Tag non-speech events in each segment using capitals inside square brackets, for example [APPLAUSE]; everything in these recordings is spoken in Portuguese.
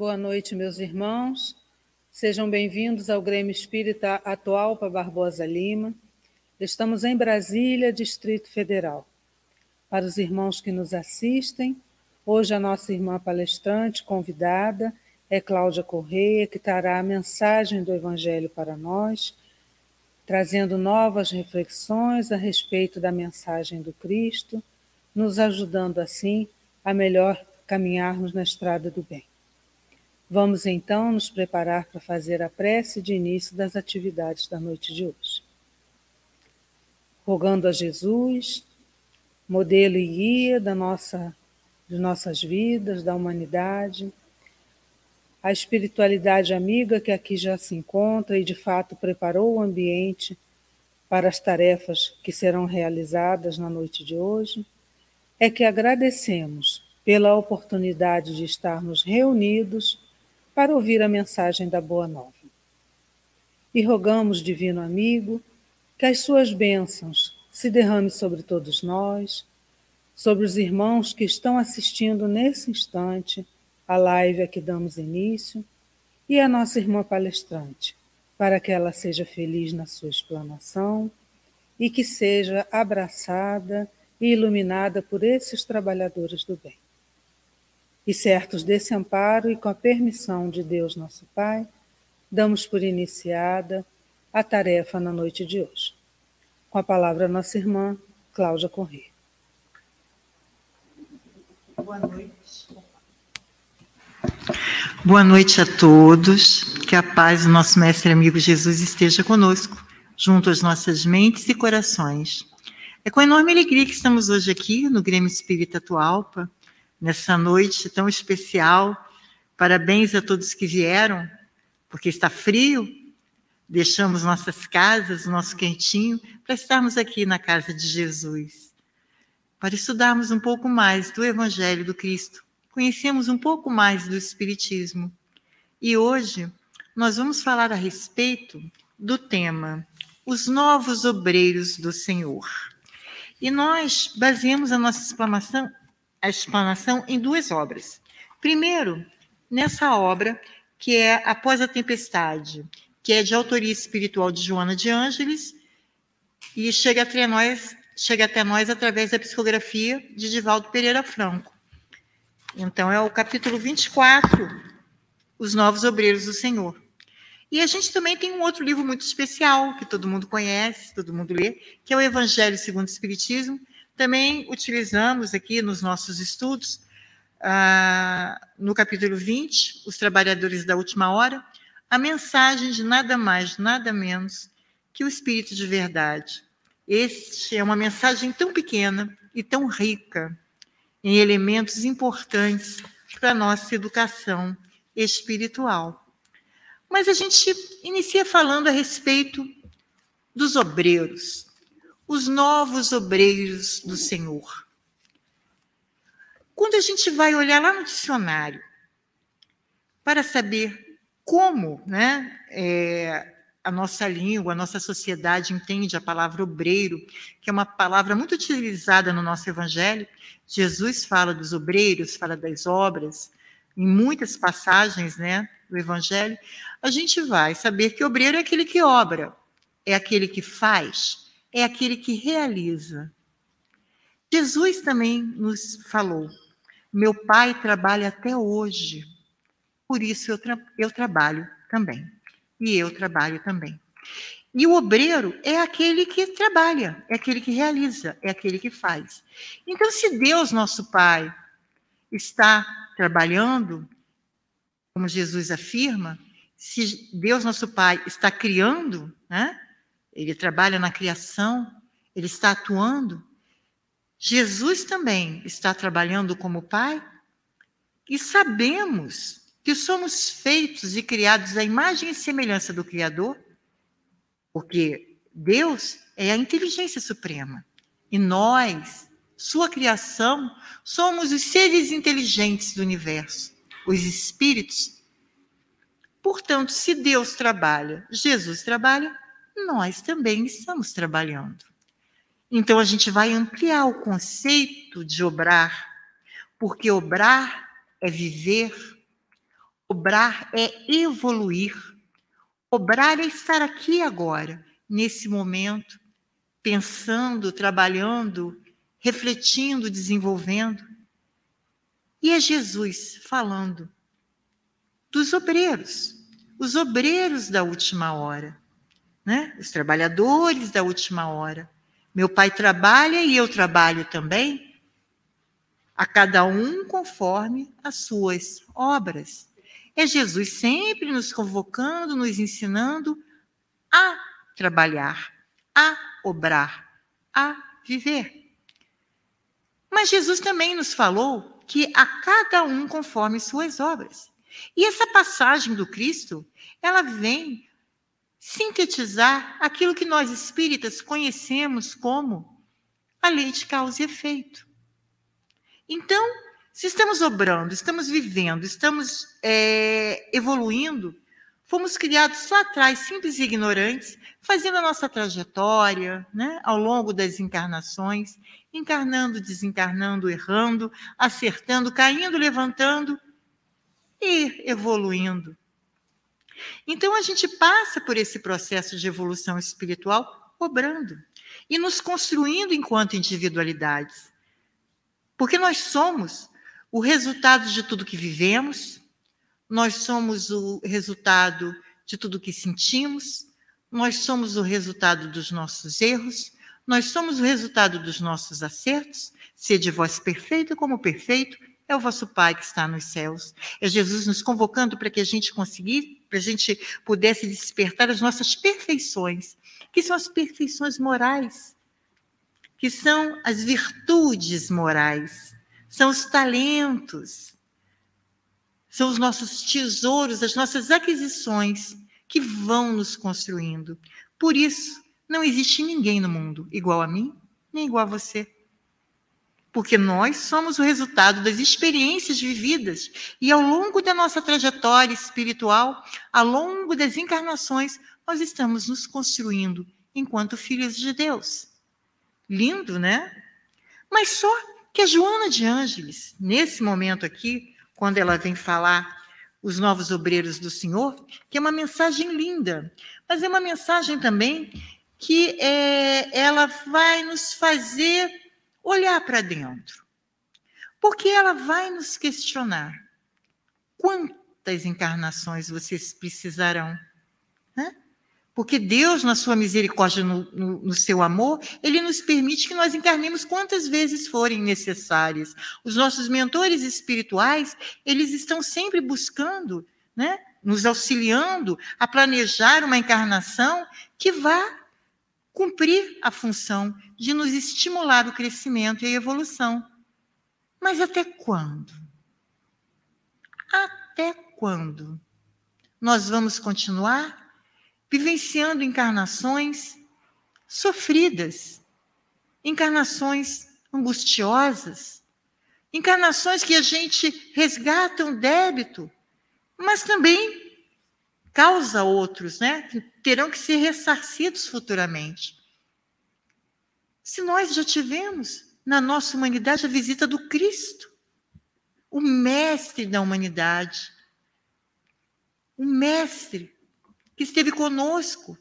Boa noite, meus irmãos. Sejam bem-vindos ao Grêmio Espírita Atual para Barbosa Lima. Estamos em Brasília, Distrito Federal. Para os irmãos que nos assistem, hoje a nossa irmã palestrante convidada é Cláudia Correia, que trará a mensagem do Evangelho para nós, trazendo novas reflexões a respeito da mensagem do Cristo, nos ajudando assim a melhor caminharmos na estrada do bem. Vamos então nos preparar para fazer a prece de início das atividades da noite de hoje. Rogando a Jesus, modelo e guia da nossa, de nossas vidas, da humanidade, a espiritualidade amiga que aqui já se encontra e de fato preparou o ambiente para as tarefas que serão realizadas na noite de hoje, é que agradecemos pela oportunidade de estarmos reunidos para ouvir a mensagem da Boa Nova. E rogamos, Divino Amigo, que as suas bênçãos se derrame sobre todos nós, sobre os irmãos que estão assistindo nesse instante a live a que damos início, e a nossa irmã palestrante, para que ela seja feliz na sua explanação e que seja abraçada e iluminada por esses trabalhadores do bem. E certos desse amparo e com a permissão de Deus nosso Pai, damos por iniciada a tarefa na noite de hoje. Com a palavra nossa irmã Cláudia Corrêa. Boa noite. Boa noite a todos. Que a paz do nosso mestre amigo Jesus esteja conosco, junto às nossas mentes e corações. É com enorme alegria que estamos hoje aqui no Grêmio Espírita Atualpa, nessa noite tão especial. Parabéns a todos que vieram, porque está frio. Deixamos nossas casas, nosso quentinho, para estarmos aqui na casa de Jesus, para estudarmos um pouco mais do Evangelho do Cristo, conhecemos um pouco mais do Espiritismo. E hoje nós vamos falar a respeito do tema Os Novos Obreiros do Senhor. E nós baseamos a nossa exclamação a explanação em duas obras. Primeiro, nessa obra, que é Após a Tempestade, que é de autoria espiritual de Joana de Ângeles, e chega até nós, chega até nós através da psicografia de Divaldo Pereira Franco. Então, é o capítulo 24, Os Novos Obreiros do Senhor. E a gente também tem um outro livro muito especial, que todo mundo conhece, todo mundo lê, que é o Evangelho segundo o Espiritismo, também utilizamos aqui nos nossos estudos, ah, no capítulo 20, Os Trabalhadores da Última Hora, a mensagem de nada mais, nada menos que o Espírito de Verdade. Este é uma mensagem tão pequena e tão rica em elementos importantes para a nossa educação espiritual. Mas a gente inicia falando a respeito dos obreiros, os novos obreiros do Senhor. Quando a gente vai olhar lá no dicionário para saber como né, é, a nossa língua, a nossa sociedade entende a palavra obreiro, que é uma palavra muito utilizada no nosso evangelho, Jesus fala dos obreiros, fala das obras, em muitas passagens né, do evangelho, a gente vai saber que obreiro é aquele que obra, é aquele que faz, é aquele que realiza. Jesus também nos falou: meu pai trabalha até hoje, por isso eu, tra eu trabalho também. E eu trabalho também. E o obreiro é aquele que trabalha, é aquele que realiza, é aquele que faz. Então, se Deus, nosso Pai, está trabalhando, como Jesus afirma, se Deus, nosso Pai, está criando, né? Ele trabalha na criação, ele está atuando. Jesus também está trabalhando como Pai. E sabemos que somos feitos e criados à imagem e semelhança do Criador, porque Deus é a inteligência suprema. E nós, sua criação, somos os seres inteligentes do universo, os espíritos. Portanto, se Deus trabalha, Jesus trabalha, nós também estamos trabalhando. Então a gente vai ampliar o conceito de obrar, porque obrar é viver, Obrar é evoluir. Obrar é estar aqui agora, nesse momento, pensando, trabalhando, refletindo, desenvolvendo. E é Jesus falando dos obreiros, os obreiros da última hora, né? os trabalhadores da última hora. Meu pai trabalha e eu trabalho também, a cada um conforme as suas obras. É Jesus sempre nos convocando, nos ensinando a trabalhar, a obrar, a viver. Mas Jesus também nos falou que a cada um conforme suas obras. E essa passagem do Cristo, ela vem sintetizar aquilo que nós espíritas conhecemos como a lei de causa e efeito. Então, se estamos obrando, estamos vivendo, estamos é, evoluindo, fomos criados lá atrás, simples e ignorantes, fazendo a nossa trajetória né, ao longo das encarnações, encarnando, desencarnando, errando, acertando, caindo, levantando e evoluindo. Então a gente passa por esse processo de evolução espiritual obrando e nos construindo enquanto individualidades. Porque nós somos o resultado de tudo que vivemos, nós somos o resultado de tudo que sentimos, nós somos o resultado dos nossos erros, nós somos o resultado dos nossos acertos, de vós perfeito como perfeito é o vosso Pai que está nos céus. É Jesus nos convocando para que a gente conseguisse, para a gente pudesse despertar as nossas perfeições, que são as perfeições morais, que são as virtudes morais, são os talentos, são os nossos tesouros, as nossas aquisições que vão nos construindo. Por isso, não existe ninguém no mundo igual a mim, nem igual a você porque nós somos o resultado das experiências vividas e ao longo da nossa trajetória espiritual, ao longo das encarnações, nós estamos nos construindo enquanto filhos de Deus. Lindo, né? Mas só que a Joana de Ângeles, nesse momento aqui, quando ela vem falar os novos obreiros do Senhor, que é uma mensagem linda, mas é uma mensagem também que é, ela vai nos fazer olhar para dentro. Porque ela vai nos questionar: quantas encarnações vocês precisarão? Né? Porque Deus, na sua misericórdia, no, no, no, seu amor, Ele nos permite que nós encarnemos quantas vezes forem necessárias. Os nossos mentores espirituais, eles estão sempre buscando, né, nos auxiliando a planejar uma encarnação que vá cumprir a função de nos estimular o crescimento e a evolução. Mas até quando? Até quando? Nós vamos continuar vivenciando encarnações sofridas, encarnações angustiosas, encarnações que a gente resgata um débito, mas também causa outros, né? Que terão que ser ressarcidos futuramente. Se nós já tivemos na nossa humanidade a visita do Cristo, o mestre da humanidade, o mestre que esteve conosco,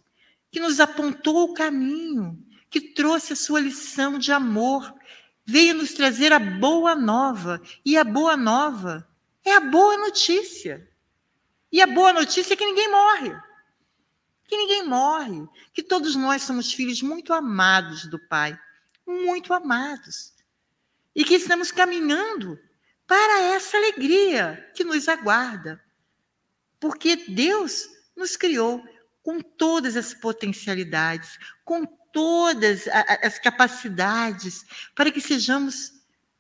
que nos apontou o caminho, que trouxe a sua lição de amor, veio nos trazer a boa nova, e a boa nova é a boa notícia. E a boa notícia é que ninguém morre. Que ninguém morre. Que todos nós somos filhos muito amados do Pai. Muito amados. E que estamos caminhando para essa alegria que nos aguarda. Porque Deus nos criou com todas as potencialidades, com todas as capacidades, para que sejamos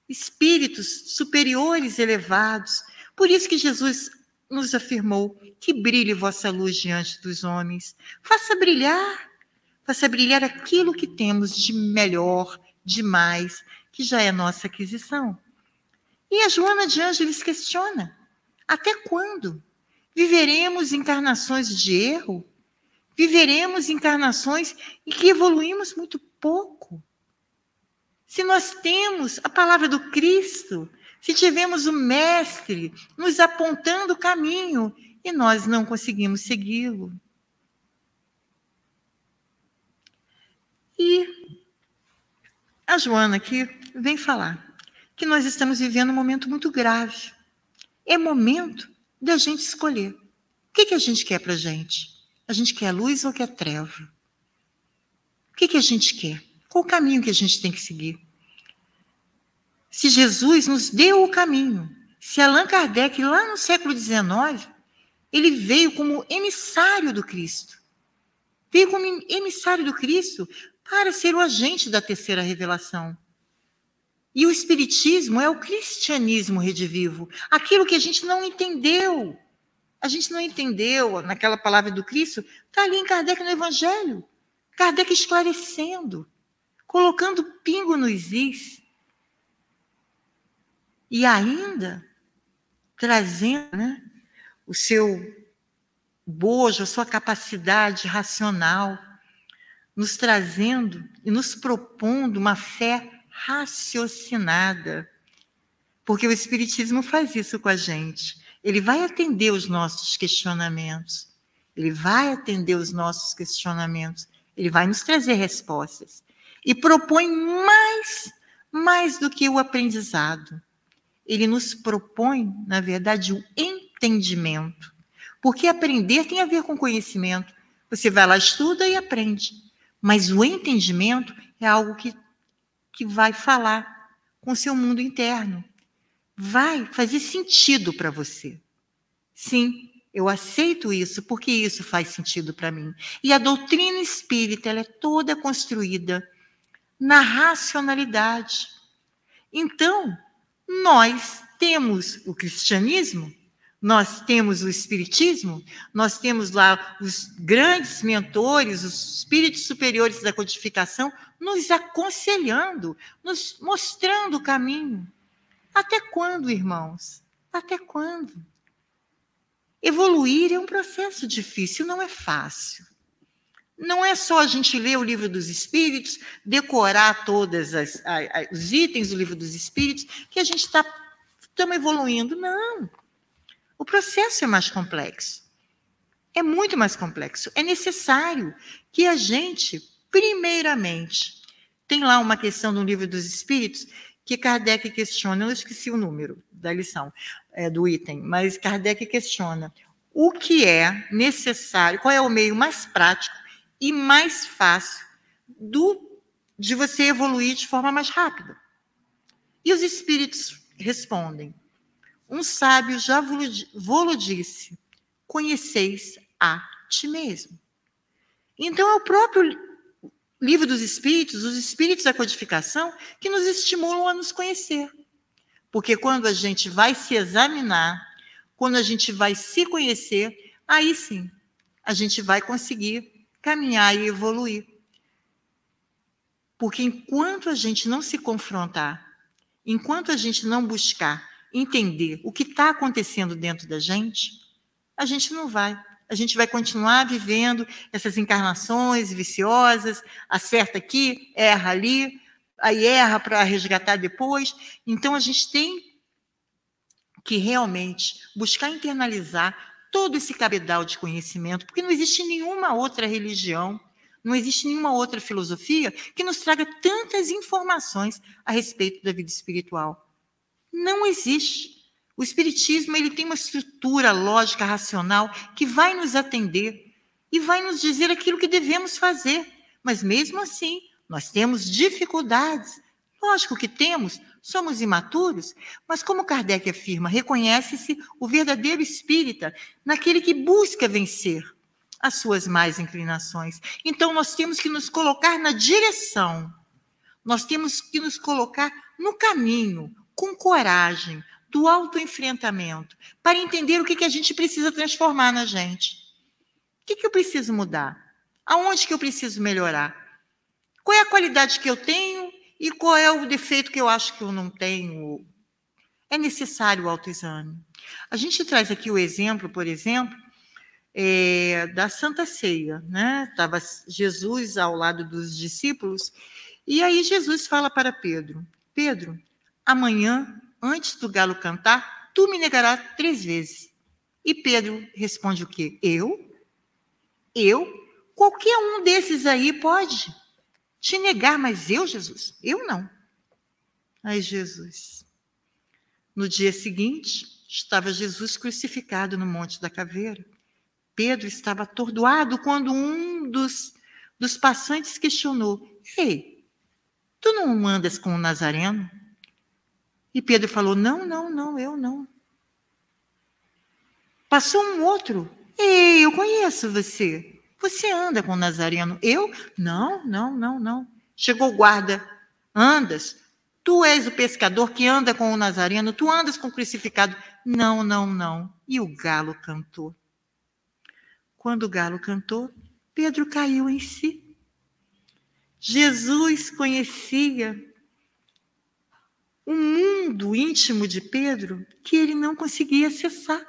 espíritos superiores, elevados. Por isso que Jesus nos afirmou que brilhe vossa luz diante dos homens. Faça brilhar, faça brilhar aquilo que temos de melhor, de mais, que já é nossa aquisição. E a Joana de Ângeles questiona: até quando? Viveremos encarnações de erro? Viveremos encarnações em que evoluímos muito pouco? Se nós temos a palavra do Cristo, Se tivemos o Mestre nos apontando o caminho e nós não conseguimos segui-lo. E a Joana aqui vem falar que nós estamos vivendo um momento muito grave. É momento da gente escolher. O que, que a gente quer para a gente? A gente quer luz ou quer treva? O que, que a gente quer? Qual o caminho que a gente tem que seguir? Se Jesus nos deu o caminho, se Allan Kardec, lá no século XIX, ele veio como emissário do Cristo, veio como emissário do Cristo para ser o agente da terceira revelação. E o Espiritismo é o cristianismo redivivo, aquilo que a gente não entendeu. A gente não entendeu naquela palavra do Cristo, está ali em Kardec no Evangelho. Kardec esclarecendo, colocando pingo nos is e ainda trazendo né, o seu bojo, a sua capacidade racional, nos trazendo e nos propondo uma fé raciocinada. Porque o Espiritismo faz isso com a gente. Ele vai atender os nossos questionamentos. Ele vai atender os nossos questionamentos. Ele vai nos trazer respostas. E propõe mais, mais do que o aprendizado ele nos propõe, na verdade, o entendimento. Porque aprender tem a ver com conhecimento. Você vai lá, estuda e aprende. Mas o entendimento é algo que, que vai falar com o seu mundo interno. Vai fazer sentido para você. Sim, eu aceito isso porque isso faz sentido para mim. E a doutrina espírita ela é toda construída na racionalidade. Então, nós temos o cristianismo, nós temos o espiritismo, nós temos lá os grandes mentores, os espíritos superiores da codificação, nos aconselhando, nos mostrando o caminho. Até quando, irmãos? Até quando? Evoluir é um processo difícil, não é fácil. Não é só a gente ler o livro dos Espíritos, decorar todos os itens do livro dos Espíritos, que a gente está evoluindo. Não. O processo é mais complexo. É muito mais complexo. É necessário que a gente, primeiramente, tem lá uma questão no livro dos Espíritos que Kardec questiona, eu esqueci o número da lição, é, do item, mas Kardec questiona o que é necessário, qual é o meio mais prático e mais fácil do, de você evoluir de forma mais rápida. E os espíritos respondem: Um sábio já vos disse: conheceis a ti mesmo. Então é o próprio livro dos espíritos, os espíritos da codificação, que nos estimulam a nos conhecer. Porque quando a gente vai se examinar, quando a gente vai se conhecer, aí sim a gente vai conseguir caminhar e evoluir. Porque enquanto a gente não se confrontar, enquanto a gente não buscar entender o que está acontecendo dentro da gente, a gente não vai. A gente vai continuar vivendo essas encarnações viciosas, acerta aqui, erra ali, aí erra para resgatar depois. Então a gente tem que realmente buscar internalizar todo esse cabedal de conhecimento, porque não existe nenhuma outra religião, não existe nenhuma outra filosofia que nos traga tantas informações a respeito da vida espiritual. Não existe. O espiritismo ele tem uma estrutura lógica racional que vai nos atender e vai nos dizer aquilo que devemos fazer. Mas mesmo assim, nós temos dificuldades. Lógico que temos, Somos imaturos, mas como Kardec afirma, reconhece-se o verdadeiro espírita naquele que busca vencer as suas mais inclinações. Então nós temos que nos colocar na direção. Nós temos que nos colocar no caminho, com coragem, do autoenfrentamento, para entender o que, que a gente precisa transformar na gente. O que, que eu preciso mudar? Aonde que eu preciso melhorar? Qual é a qualidade que eu tenho e qual é o defeito que eu acho que eu não tenho? É necessário o autoexame. A gente traz aqui o exemplo, por exemplo, é, da Santa Ceia. Né? Estava Jesus ao lado dos discípulos, e aí Jesus fala para Pedro: Pedro, amanhã antes do galo cantar, tu me negarás três vezes. E Pedro responde o quê? Eu? Eu? Qualquer um desses aí pode te negar, mas eu, Jesus? Eu não. Ai, Jesus. No dia seguinte, estava Jesus crucificado no Monte da Caveira. Pedro estava atordoado quando um dos, dos passantes questionou: Ei, tu não andas com o Nazareno? E Pedro falou: Não, não, não, eu não. Passou um outro: Ei, eu conheço você. Você anda com o Nazareno. Eu? Não, não, não, não. Chegou o guarda. Andas? Tu és o pescador que anda com o Nazareno, tu andas com o crucificado. Não, não, não. E o galo cantou. Quando o galo cantou, Pedro caiu em si. Jesus conhecia o mundo íntimo de Pedro que ele não conseguia acessar.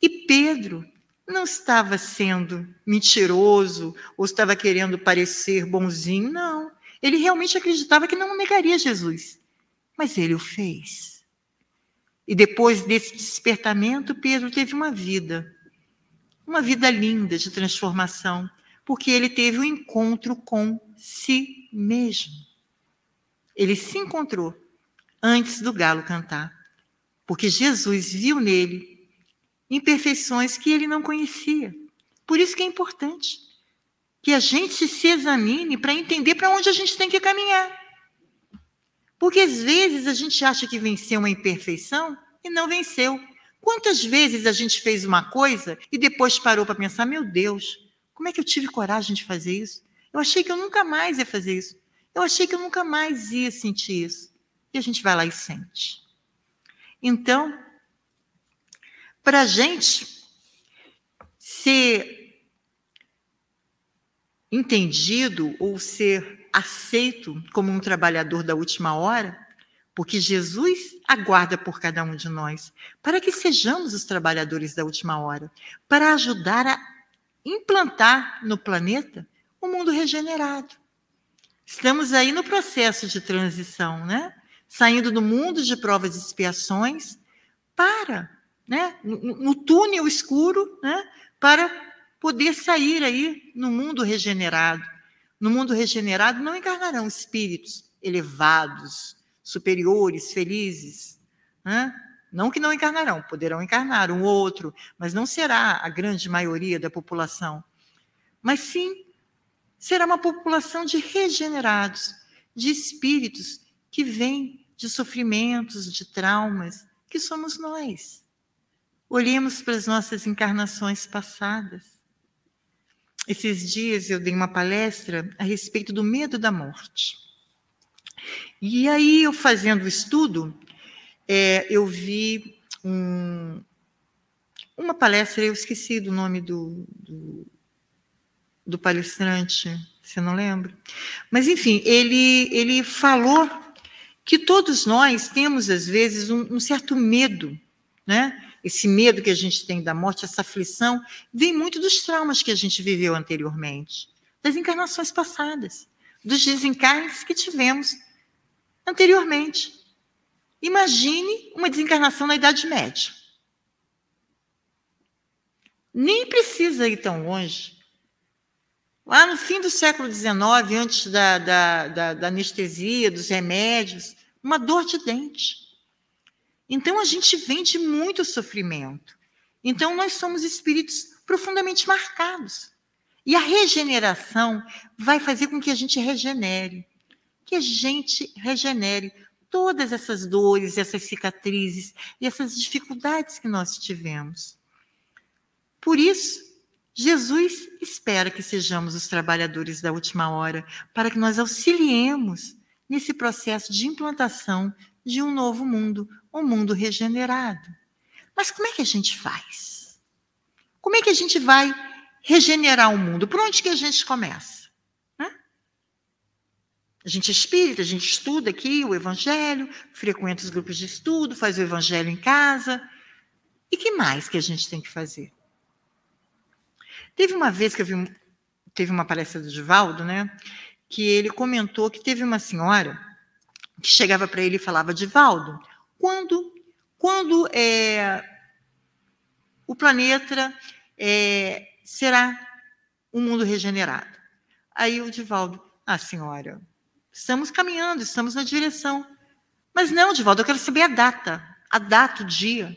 E Pedro não estava sendo mentiroso ou estava querendo parecer bonzinho, não. Ele realmente acreditava que não negaria Jesus, mas ele o fez. E depois desse despertamento, Pedro teve uma vida, uma vida linda de transformação, porque ele teve um encontro com si mesmo. Ele se encontrou antes do galo cantar, porque Jesus viu nele imperfeições que ele não conhecia. Por isso que é importante que a gente se examine para entender para onde a gente tem que caminhar. Porque às vezes a gente acha que venceu uma imperfeição e não venceu. Quantas vezes a gente fez uma coisa e depois parou para pensar: meu Deus, como é que eu tive coragem de fazer isso? Eu achei que eu nunca mais ia fazer isso. Eu achei que eu nunca mais ia sentir isso. E a gente vai lá e sente. Então, para a gente ser entendido ou ser aceito como um trabalhador da última hora, porque Jesus aguarda por cada um de nós, para que sejamos os trabalhadores da última hora, para ajudar a implantar no planeta o um mundo regenerado. Estamos aí no processo de transição, né? Saindo do mundo de provas e expiações para né, no, no túnel escuro, né, para poder sair aí no mundo regenerado. No mundo regenerado não encarnarão espíritos elevados, superiores, felizes. Né? Não que não encarnarão, poderão encarnar um outro, mas não será a grande maioria da população. Mas sim, será uma população de regenerados, de espíritos que vêm de sofrimentos, de traumas, que somos nós. Olhemos para as nossas encarnações passadas. Esses dias eu dei uma palestra a respeito do medo da morte. E aí, eu fazendo o estudo, é, eu vi um, uma palestra, eu esqueci do nome do, do, do palestrante, você não lembra? Mas, enfim, ele, ele falou que todos nós temos, às vezes, um, um certo medo, né? Esse medo que a gente tem da morte, essa aflição, vem muito dos traumas que a gente viveu anteriormente, das encarnações passadas, dos desencarnes que tivemos anteriormente. Imagine uma desencarnação na Idade Média. Nem precisa ir tão longe. Lá no fim do século XIX, antes da, da, da, da anestesia, dos remédios, uma dor de dente. Então a gente vem de muito sofrimento. Então nós somos espíritos profundamente marcados. E a regeneração vai fazer com que a gente regenere. Que a gente regenere todas essas dores, essas cicatrizes e essas dificuldades que nós tivemos. Por isso, Jesus espera que sejamos os trabalhadores da última hora, para que nós auxiliemos nesse processo de implantação de um novo mundo, um mundo regenerado. Mas como é que a gente faz? Como é que a gente vai regenerar o mundo? Por onde que a gente começa? A gente é espírita, a gente estuda aqui o Evangelho, frequenta os grupos de estudo, faz o Evangelho em casa. E que mais que a gente tem que fazer? Teve uma vez que eu vi, teve uma palestra do Divaldo, né? Que ele comentou que teve uma senhora que chegava para ele e falava: Divaldo, quando, quando é, o planeta é, será um mundo regenerado? Aí o Divaldo, ah, senhora, estamos caminhando, estamos na direção. Mas não, Divaldo, eu quero saber a data, a data, o dia.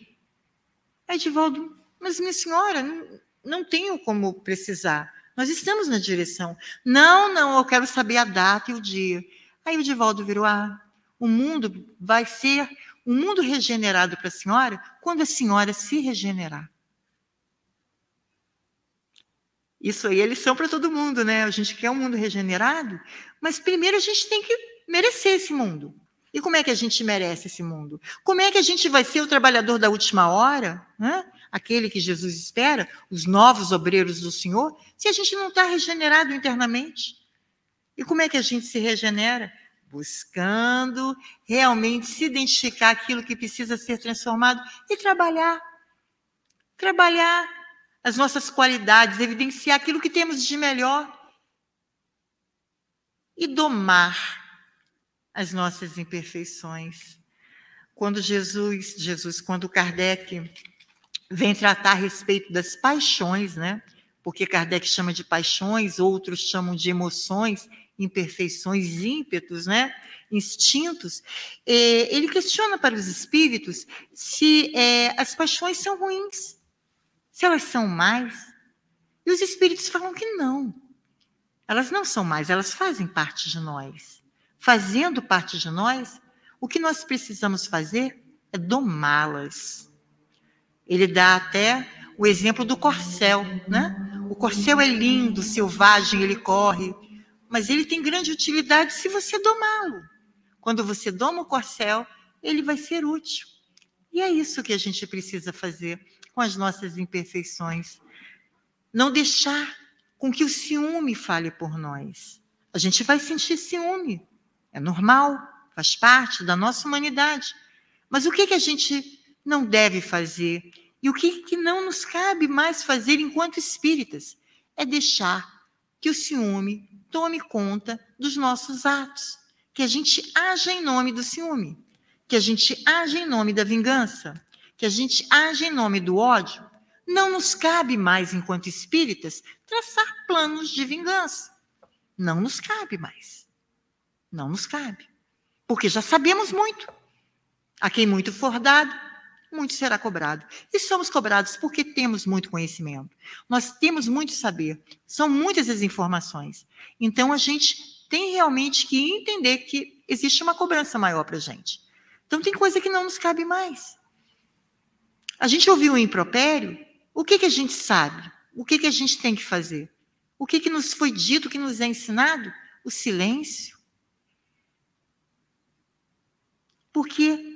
Aí Divaldo, mas minha senhora, não, não tenho como precisar. Nós estamos na direção. Não, não, eu quero saber a data e o dia. Aí o Divaldo virou: Ah, o mundo vai ser um mundo regenerado para a senhora quando a senhora se regenerar. Isso aí é lição para todo mundo, né? A gente quer um mundo regenerado, mas primeiro a gente tem que merecer esse mundo. E como é que a gente merece esse mundo? Como é que a gente vai ser o trabalhador da última hora? Né? aquele que Jesus espera, os novos obreiros do Senhor, se a gente não está regenerado internamente? E como é que a gente se regenera? Buscando realmente se identificar aquilo que precisa ser transformado e trabalhar. Trabalhar as nossas qualidades, evidenciar aquilo que temos de melhor e domar as nossas imperfeições. Quando Jesus, Jesus, quando Kardec vem tratar a respeito das paixões, né? Porque Kardec chama de paixões, outros chamam de emoções, imperfeições, ímpetos, né? instintos. É, ele questiona para os espíritos se é, as paixões são ruins, se elas são mais. E os espíritos falam que não. Elas não são mais, elas fazem parte de nós. Fazendo parte de nós, o que nós precisamos fazer é domá-las. Ele dá até o exemplo do corcel, né? O corcel é lindo, selvagem, ele corre, mas ele tem grande utilidade se você domá-lo. Quando você doma o corcel, ele vai ser útil. E é isso que a gente precisa fazer com as nossas imperfeições. Não deixar com que o ciúme fale por nós. A gente vai sentir ciúme, é normal, faz parte da nossa humanidade. Mas o que, que a gente não deve fazer e o que, que não nos cabe mais fazer enquanto espíritas é deixar que o ciúme tome conta dos nossos atos, que a gente haja em nome do ciúme, que a gente haja em nome da vingança, que a gente haja em nome do ódio. Não nos cabe mais, enquanto espíritas, traçar planos de vingança. Não nos cabe mais. Não nos cabe. Porque já sabemos muito. A quem muito for dado, muito será cobrado. E somos cobrados porque temos muito conhecimento. Nós temos muito saber. São muitas as informações. Então, a gente tem realmente que entender que existe uma cobrança maior para a gente. Então, tem coisa que não nos cabe mais. A gente ouviu o impropério, o que, que a gente sabe? O que, que a gente tem que fazer? O que, que nos foi dito, o que nos é ensinado? O silêncio. Porque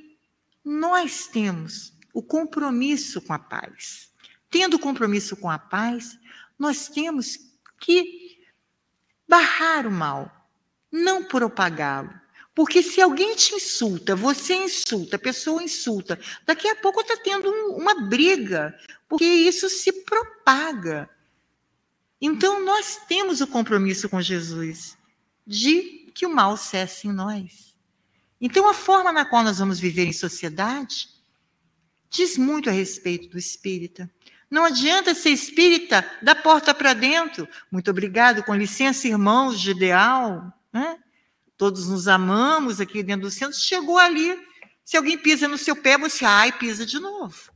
nós temos o compromisso com a paz. Tendo compromisso com a paz, nós temos que barrar o mal, não propagá-lo. Porque se alguém te insulta, você insulta, a pessoa insulta, daqui a pouco está tendo um, uma briga, porque isso se propaga. Então, nós temos o compromisso com Jesus de que o mal cesse em nós. Então, a forma na qual nós vamos viver em sociedade diz muito a respeito do espírita. Não adianta ser espírita da porta para dentro. Muito obrigado, com licença, irmãos de ideal. Né? Todos nos amamos aqui dentro do centro. Chegou ali, se alguém pisa no seu pé, você ai, pisa de novo.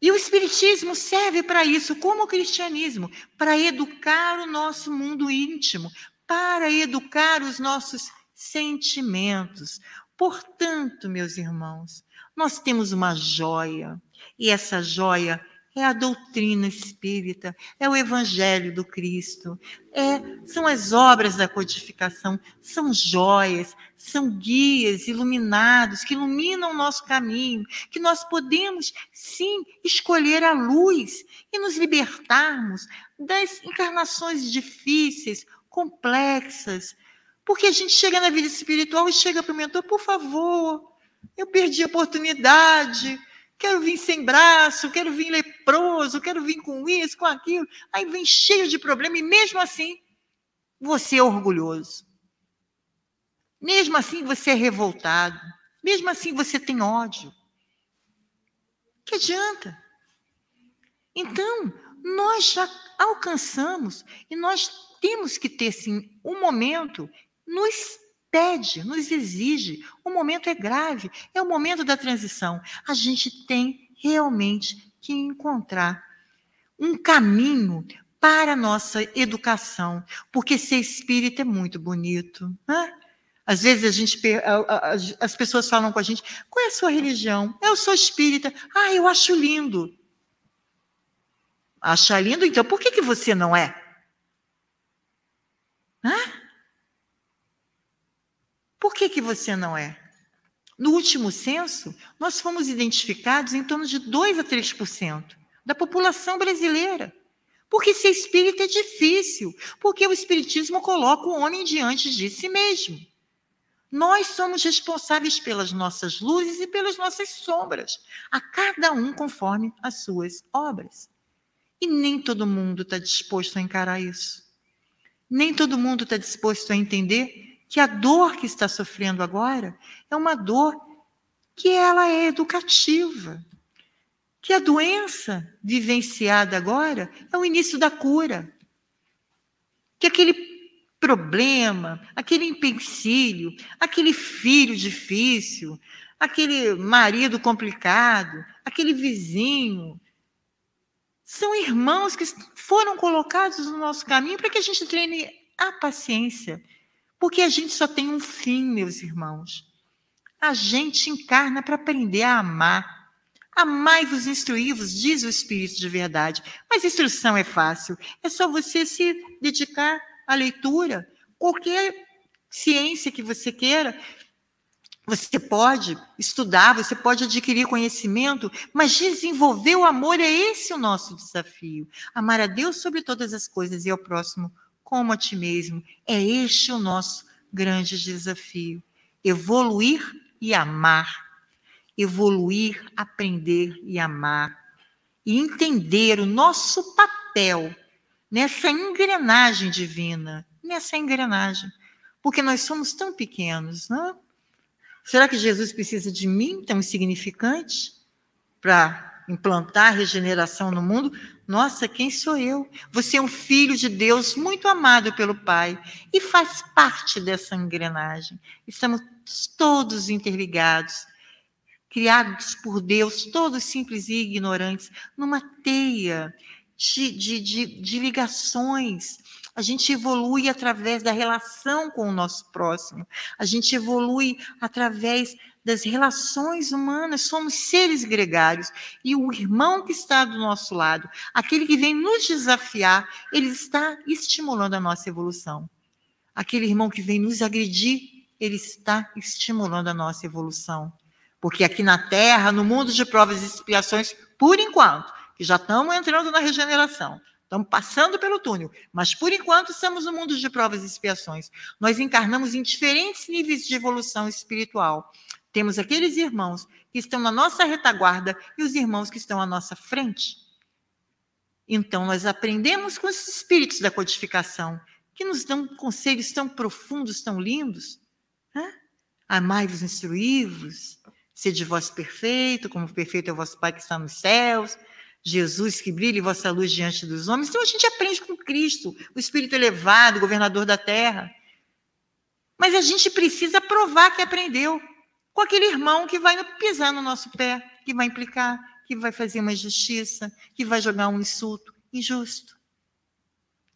E o Espiritismo serve para isso, como o cristianismo, para educar o nosso mundo íntimo, para educar os nossos sentimentos. Portanto, meus irmãos, nós temos uma joia, e essa joia é a doutrina espírita, é o evangelho do Cristo, é, são as obras da codificação, são joias, são guias iluminados que iluminam o nosso caminho, que nós podemos sim escolher a luz e nos libertarmos das encarnações difíceis, complexas, porque a gente chega na vida espiritual e chega para o mentor, por favor, eu perdi a oportunidade, quero vir sem braço, quero vir leproso, quero vir com isso, com aquilo. Aí vem cheio de problema e mesmo assim, você é orgulhoso. Mesmo assim você é revoltado. Mesmo assim você tem ódio. Que adianta? Então, nós já alcançamos e nós temos que ter, sim, um momento, nos pede, nos exige. O momento é grave, é o momento da transição. A gente tem realmente que encontrar um caminho para a nossa educação, porque ser espírita é muito bonito. Né? Às vezes a gente, as pessoas falam com a gente: qual é a sua religião? Eu sou espírita. Ah, eu acho lindo. Acha lindo? Então por que, que você não é? Hã? Por que, que você não é? No último censo, nós fomos identificados em torno de 2 a 3% da população brasileira. Porque ser espírita é difícil, porque o espiritismo coloca o homem diante de si mesmo. Nós somos responsáveis pelas nossas luzes e pelas nossas sombras, a cada um conforme as suas obras. E nem todo mundo está disposto a encarar isso. Nem todo mundo está disposto a entender que a dor que está sofrendo agora é uma dor que ela é educativa. Que a doença vivenciada agora é o início da cura. Que aquele problema, aquele empecilho, aquele filho difícil, aquele marido complicado, aquele vizinho. São irmãos que foram colocados no nosso caminho para que a gente treine a paciência. Porque a gente só tem um fim, meus irmãos. A gente encarna para aprender a amar. Amai-vos, instruí-vos, diz o Espírito de verdade. Mas instrução é fácil. É só você se dedicar a leitura, qualquer ciência que você queira, você pode estudar, você pode adquirir conhecimento, mas desenvolver o amor é esse o nosso desafio. Amar a Deus sobre todas as coisas e ao próximo como a ti mesmo. É este o nosso grande desafio. Evoluir e amar. Evoluir, aprender e amar. E entender o nosso papel nessa engrenagem divina, nessa engrenagem. Porque nós somos tão pequenos, não? Será que Jesus precisa de mim, tão insignificante, para implantar regeneração no mundo? Nossa, quem sou eu? Você é um filho de Deus muito amado pelo Pai e faz parte dessa engrenagem. Estamos todos interligados, criados por Deus, todos simples e ignorantes, numa teia de, de, de, de ligações. A gente evolui através da relação com o nosso próximo. A gente evolui através das relações humanas, somos seres gregários. E o irmão que está do nosso lado, aquele que vem nos desafiar, ele está estimulando a nossa evolução. Aquele irmão que vem nos agredir, ele está estimulando a nossa evolução. Porque aqui na Terra, no mundo de provas e expiações, por enquanto, que já estamos entrando na regeneração. Estamos passando pelo túnel, mas por enquanto estamos no mundo de provas e expiações. Nós encarnamos em diferentes níveis de evolução espiritual. Temos aqueles irmãos que estão na nossa retaguarda e os irmãos que estão à nossa frente. Então, nós aprendemos com os espíritos da codificação, que nos dão conselhos tão profundos, tão lindos. Né? Amai-vos, instruí-vos, sede vós perfeito, como perfeito é o vosso Pai que está nos céus. Jesus, que brilhe vossa luz diante dos homens. Então a gente aprende com Cristo, o Espírito elevado, governador da terra. Mas a gente precisa provar que aprendeu com aquele irmão que vai pisar no nosso pé, que vai implicar, que vai fazer uma injustiça, que vai jogar um insulto injusto.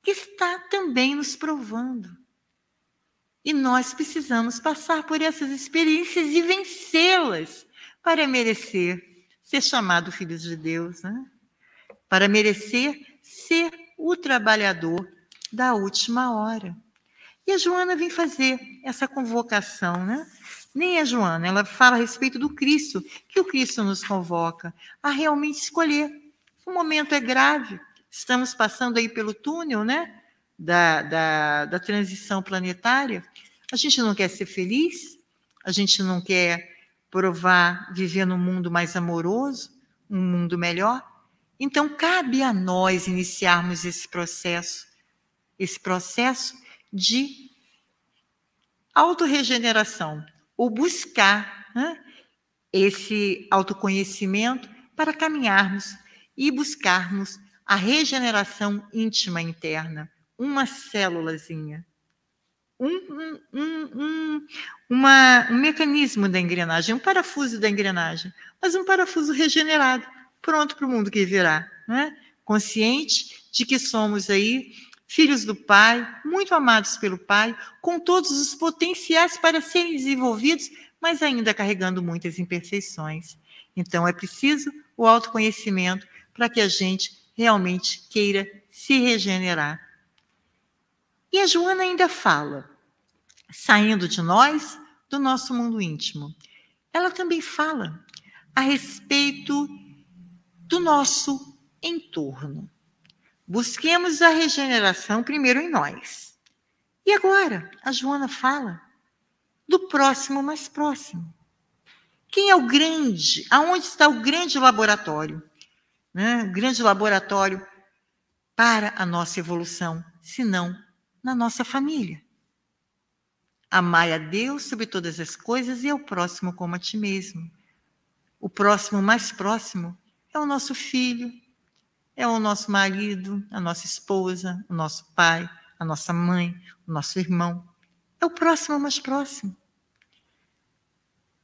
Que está também nos provando. E nós precisamos passar por essas experiências e vencê-las para merecer ser chamado filhos de Deus, né? para merecer ser o trabalhador da última hora. E a Joana vem fazer essa convocação, né? Nem a Joana, ela fala a respeito do Cristo, que o Cristo nos convoca a realmente escolher. O momento é grave, estamos passando aí pelo túnel, né? Da, da, da transição planetária. A gente não quer ser feliz, a gente não quer provar viver num mundo mais amoroso, um mundo melhor. Então, cabe a nós iniciarmos esse processo, esse processo de autorregeneração, ou buscar né, esse autoconhecimento para caminharmos e buscarmos a regeneração íntima interna, uma célulazinha, um, um, um, uma, um mecanismo da engrenagem, um parafuso da engrenagem, mas um parafuso regenerado, pronto para o mundo que virá, né? consciente de que somos aí filhos do Pai, muito amados pelo Pai, com todos os potenciais para serem desenvolvidos, mas ainda carregando muitas imperfeições. Então é preciso o autoconhecimento para que a gente realmente queira se regenerar. E a Joana ainda fala, saindo de nós, do nosso mundo íntimo. Ela também fala a respeito do nosso entorno. Busquemos a regeneração primeiro em nós. E agora, a Joana fala do próximo mais próximo. Quem é o grande? Aonde está o grande laboratório? Né? O grande laboratório para a nossa evolução, se não na nossa família. Amai a Deus sobre todas as coisas e ao próximo como a ti mesmo. O próximo mais próximo é o nosso filho, é o nosso marido, a nossa esposa, o nosso pai, a nossa mãe, o nosso irmão. É o próximo mais próximo.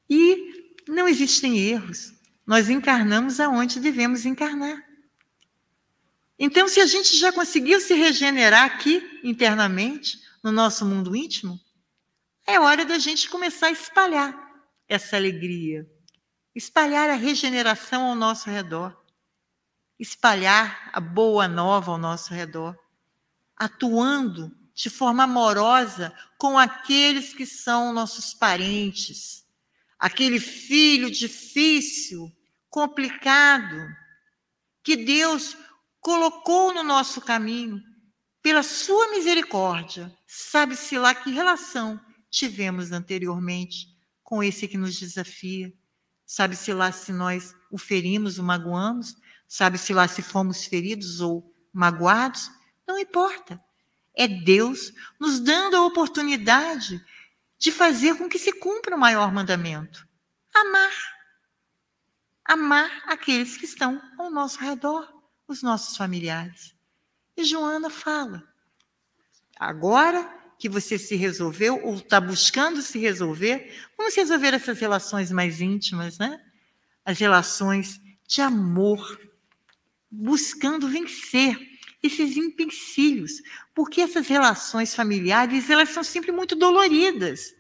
E não existem erros. Nós encarnamos aonde devemos encarnar. Então, se a gente já conseguiu se regenerar aqui internamente, no nosso mundo íntimo, é hora da gente começar a espalhar essa alegria, espalhar a regeneração ao nosso redor espalhar a boa nova ao nosso redor, atuando de forma amorosa com aqueles que são nossos parentes, aquele filho difícil, complicado, que Deus colocou no nosso caminho pela sua misericórdia. Sabe-se lá que relação tivemos anteriormente com esse que nos desafia. Sabe-se lá se nós o ferimos, o magoamos, Sabe-se lá se fomos feridos ou magoados? Não importa. É Deus nos dando a oportunidade de fazer com que se cumpra o maior mandamento: amar. Amar aqueles que estão ao nosso redor, os nossos familiares. E Joana fala: agora que você se resolveu ou está buscando se resolver, vamos resolver essas relações mais íntimas, né? As relações de amor, buscando vencer esses empecilhos, porque essas relações familiares, elas são sempre muito doloridas.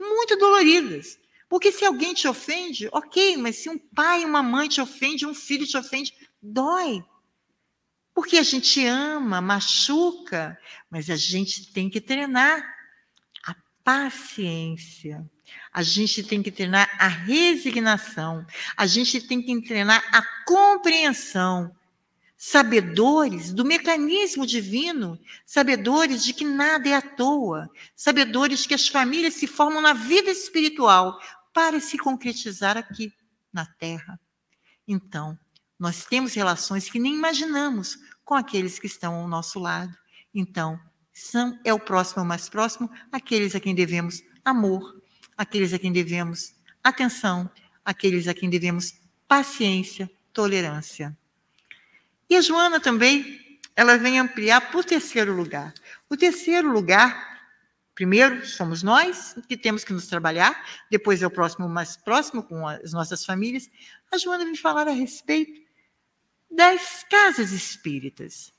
Muito doloridas. Porque se alguém te ofende, ok, mas se um pai uma mãe te ofende, um filho te ofende, dói. Porque a gente ama, machuca, mas a gente tem que treinar a paciência. A gente tem que treinar a resignação, a gente tem que treinar a compreensão. Sabedores do mecanismo divino, sabedores de que nada é à toa, sabedores que as famílias se formam na vida espiritual para se concretizar aqui na Terra. Então, nós temos relações que nem imaginamos com aqueles que estão ao nosso lado. Então, são, é o próximo mais próximo, aqueles a quem devemos amor, aqueles a quem devemos atenção, aqueles a quem devemos paciência, tolerância. E a Joana também, ela vem ampliar para o terceiro lugar. O terceiro lugar, primeiro somos nós que temos que nos trabalhar, depois é o próximo mais próximo com as nossas famílias. A Joana vem falar a respeito das casas espíritas,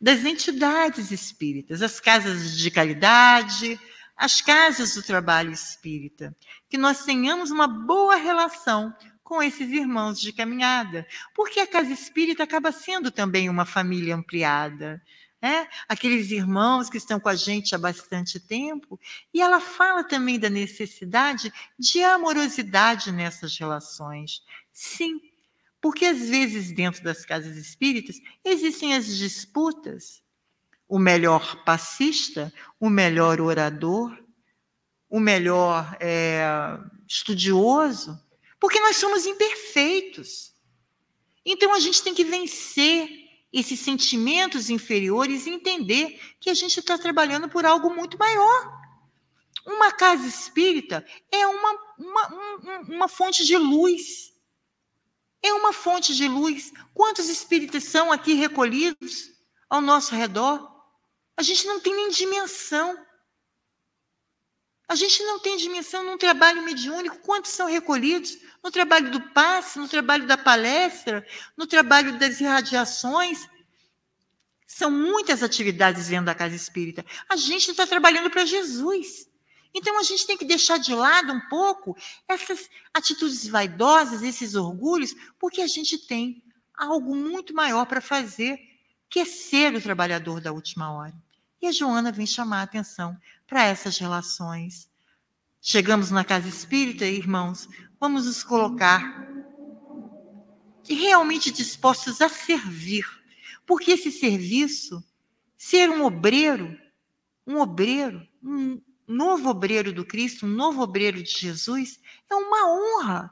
das entidades espíritas, as casas de caridade, as casas do trabalho espírita, que nós tenhamos uma boa relação com esses irmãos de caminhada, porque a casa espírita acaba sendo também uma família ampliada. É? Aqueles irmãos que estão com a gente há bastante tempo, e ela fala também da necessidade de amorosidade nessas relações. Sim, porque às vezes dentro das casas espíritas existem as disputas, o melhor passista, o melhor orador, o melhor é, estudioso, porque nós somos imperfeitos. Então a gente tem que vencer esses sentimentos inferiores e entender que a gente está trabalhando por algo muito maior. Uma casa espírita é uma, uma, um, uma fonte de luz. É uma fonte de luz. Quantos espíritas são aqui recolhidos ao nosso redor? A gente não tem nem dimensão. A gente não tem dimensão num trabalho mediúnico. Quantos são recolhidos no trabalho do passe, no trabalho da palestra, no trabalho das irradiações? São muitas atividades dentro da casa espírita. A gente está trabalhando para Jesus. Então a gente tem que deixar de lado um pouco essas atitudes vaidosas, esses orgulhos, porque a gente tem algo muito maior para fazer, que é ser o trabalhador da última hora. E a Joana vem chamar a atenção para essas relações. Chegamos na casa espírita, irmãos, vamos nos colocar realmente dispostos a servir porque esse serviço, ser um obreiro, um obreiro, um novo obreiro do Cristo, um novo obreiro de Jesus, é uma honra.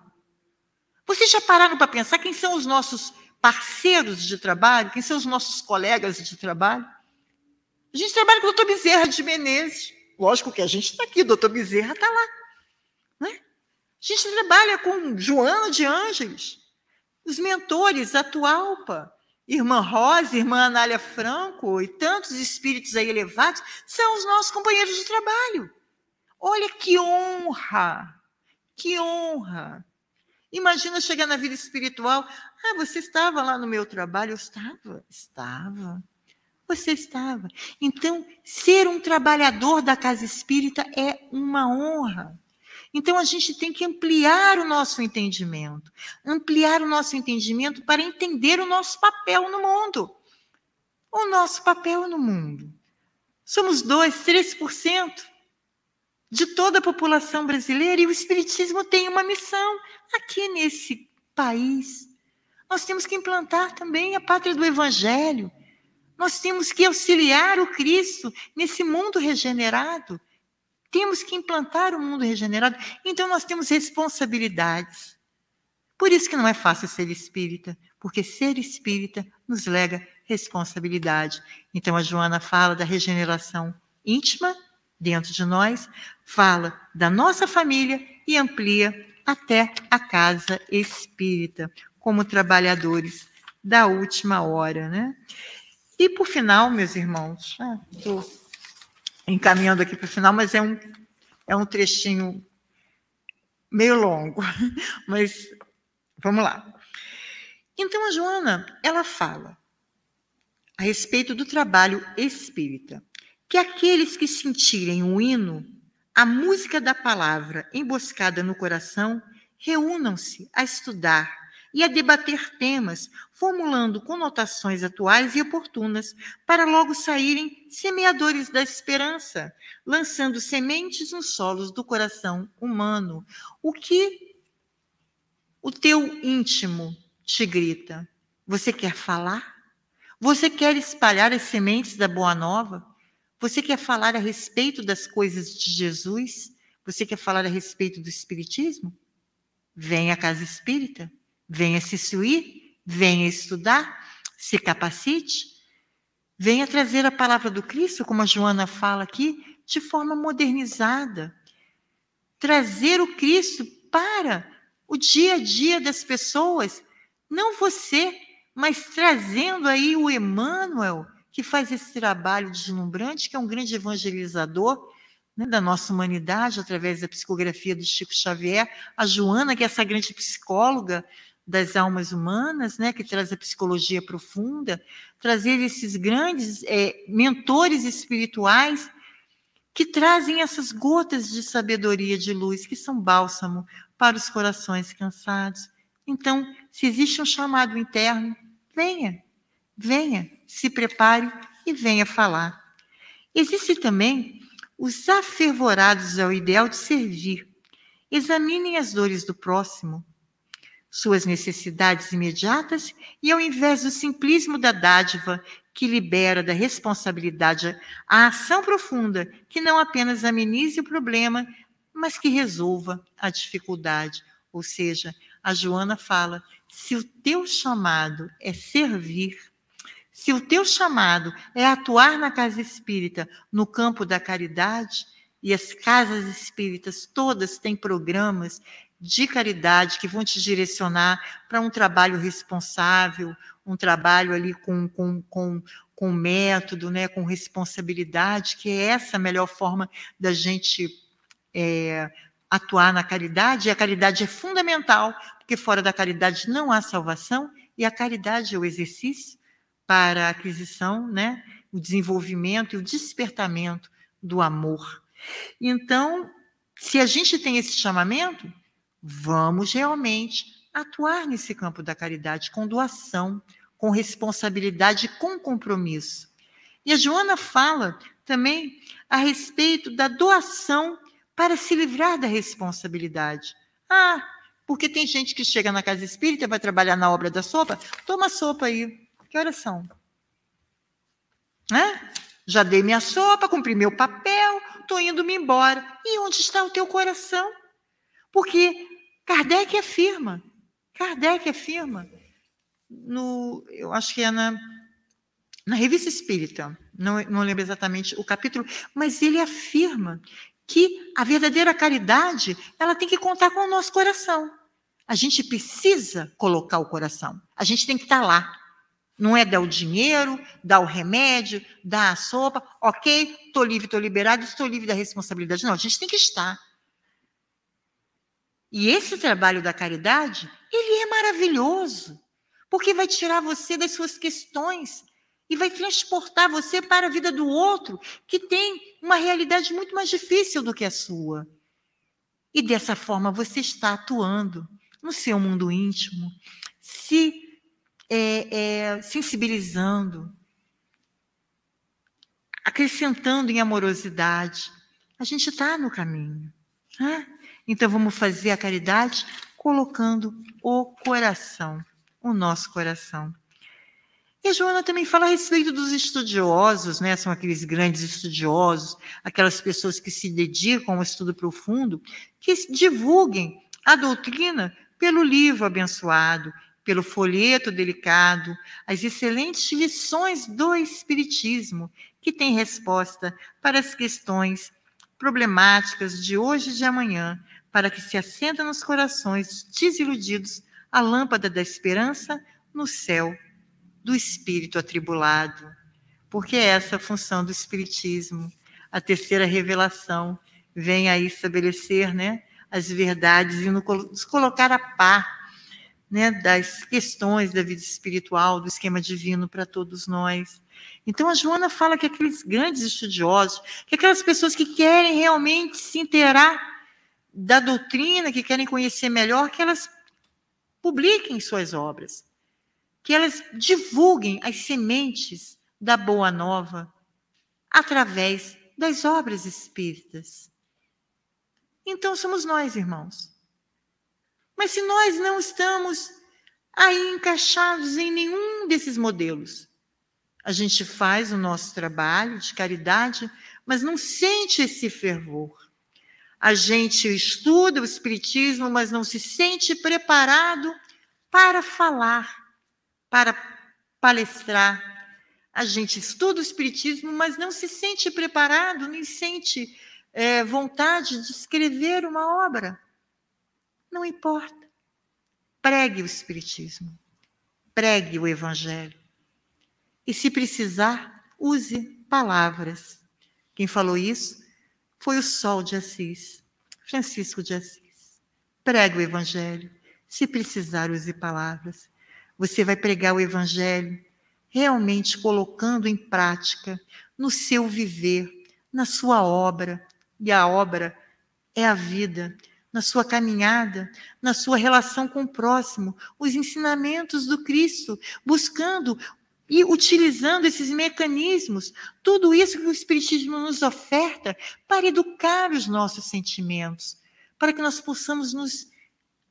Vocês já pararam para pensar quem são os nossos parceiros de trabalho, quem são os nossos colegas de trabalho? A gente trabalha com o doutor Bezerra de Menezes. Lógico que a gente está aqui, o doutor Bezerra está lá. Né? A gente trabalha com Joana de Ângeles, os mentores, a Tualpa, Irmã Rosa, irmã Anália Franco e tantos espíritos aí elevados são os nossos companheiros de trabalho. Olha que honra, que honra. Imagina chegar na vida espiritual. Ah, você estava lá no meu trabalho? Eu estava, estava. Você estava. Então, ser um trabalhador da casa espírita é uma honra. Então a gente tem que ampliar o nosso entendimento, ampliar o nosso entendimento para entender o nosso papel no mundo. O nosso papel no mundo. Somos 2, 3% de toda a população brasileira e o Espiritismo tem uma missão aqui nesse país. Nós temos que implantar também a pátria do Evangelho. Nós temos que auxiliar o Cristo nesse mundo regenerado temos que implantar o um mundo regenerado. Então nós temos responsabilidades. Por isso que não é fácil ser espírita, porque ser espírita nos lega responsabilidade. Então a Joana fala da regeneração íntima dentro de nós, fala da nossa família e amplia até a casa espírita, como trabalhadores da última hora, né? E por final, meus irmãos, estou ah, encaminhando aqui para o final, mas é um, é um trechinho meio longo. [LAUGHS] Mas vamos lá. Então, a Joana, ela fala a respeito do trabalho espírita, que aqueles que sentirem o hino, a música da palavra emboscada no coração, reúnam-se a estudar e a debater temas, formulando conotações atuais e oportunas, para logo saírem semeadores da esperança, lançando sementes nos solos do coração humano. O que o teu íntimo te grita? Você quer falar? Você quer espalhar as sementes da boa nova? Você quer falar a respeito das coisas de Jesus? Você quer falar a respeito do Espiritismo? Vem à casa espírita. Venha se instruir, venha estudar, se capacite, venha trazer a palavra do Cristo, como a Joana fala aqui, de forma modernizada. Trazer o Cristo para o dia a dia das pessoas, não você, mas trazendo aí o Emmanuel, que faz esse trabalho deslumbrante, que é um grande evangelizador né, da nossa humanidade, através da psicografia do Chico Xavier, a Joana, que é essa grande psicóloga das almas humanas, né, que traz a psicologia profunda, trazer esses grandes é, mentores espirituais que trazem essas gotas de sabedoria, de luz, que são bálsamo para os corações cansados. Então, se existe um chamado interno, venha, venha, se prepare e venha falar. Existe também os afervorados ao ideal de servir. Examinem as dores do próximo, suas necessidades imediatas e, ao invés do simplismo da dádiva que libera da responsabilidade a ação profunda que não apenas amenize o problema, mas que resolva a dificuldade. Ou seja, a Joana fala: se o teu chamado é servir, se o teu chamado é atuar na casa espírita, no campo da caridade, e as casas espíritas todas têm programas de caridade que vão te direcionar para um trabalho responsável, um trabalho ali com, com, com, com método, né, com responsabilidade, que é essa a melhor forma da gente é, atuar na caridade. E a caridade é fundamental, porque fora da caridade não há salvação, e a caridade é o exercício para a aquisição, né, o desenvolvimento e o despertamento do amor. Então, se a gente tem esse chamamento, vamos realmente atuar nesse campo da caridade com doação, com responsabilidade, com compromisso. E a Joana fala também a respeito da doação para se livrar da responsabilidade. Ah, porque tem gente que chega na casa espírita, vai trabalhar na obra da sopa, toma sopa aí. Que horas são? Né? Já dei minha sopa, cumpri meu papel, estou indo-me embora. E onde está o teu coração? Porque Kardec afirma, Kardec afirma, no, eu acho que é na, na Revista Espírita, não, não lembro exatamente o capítulo, mas ele afirma que a verdadeira caridade ela tem que contar com o nosso coração. A gente precisa colocar o coração. A gente tem que estar lá. Não é dar o dinheiro, dar o remédio, dar a sopa, ok, estou livre, estou liberado, estou livre da responsabilidade. Não, a gente tem que estar. E esse trabalho da caridade, ele é maravilhoso, porque vai tirar você das suas questões e vai transportar você para a vida do outro, que tem uma realidade muito mais difícil do que a sua. E dessa forma você está atuando no seu mundo íntimo, se é, é, sensibilizando, acrescentando em amorosidade. A gente está no caminho. Então vamos fazer a caridade colocando o coração, o nosso coração. E a Joana também fala a respeito dos estudiosos, né? São aqueles grandes estudiosos, aquelas pessoas que se dedicam ao estudo profundo, que divulguem a doutrina pelo livro abençoado, pelo folheto delicado, as excelentes lições do Espiritismo, que tem resposta para as questões problemáticas de hoje e de amanhã, para que se acenda nos corações desiludidos a lâmpada da esperança no céu do espírito atribulado. Porque é essa a função do Espiritismo. A terceira revelação vem aí estabelecer né, as verdades e nos colocar a par né, das questões da vida espiritual, do esquema divino para todos nós. Então a Joana fala que aqueles grandes estudiosos, que aquelas pessoas que querem realmente se inteirar da doutrina, que querem conhecer melhor, que elas publiquem suas obras, que elas divulguem as sementes da boa nova através das obras espíritas. Então somos nós, irmãos, mas se nós não estamos aí encaixados em nenhum desses modelos, a gente faz o nosso trabalho de caridade, mas não sente esse fervor. A gente estuda o Espiritismo, mas não se sente preparado para falar, para palestrar. A gente estuda o Espiritismo, mas não se sente preparado, nem sente é, vontade de escrever uma obra. Não importa. Pregue o Espiritismo. Pregue o Evangelho. E se precisar, use palavras. Quem falou isso foi o Sol de Assis, Francisco de Assis. Pregue o Evangelho. Se precisar, use palavras. Você vai pregar o Evangelho realmente colocando em prática no seu viver, na sua obra. E a obra é a vida na sua caminhada, na sua relação com o próximo, os ensinamentos do Cristo, buscando e utilizando esses mecanismos, tudo isso que o Espiritismo nos oferta para educar os nossos sentimentos, para que nós possamos nos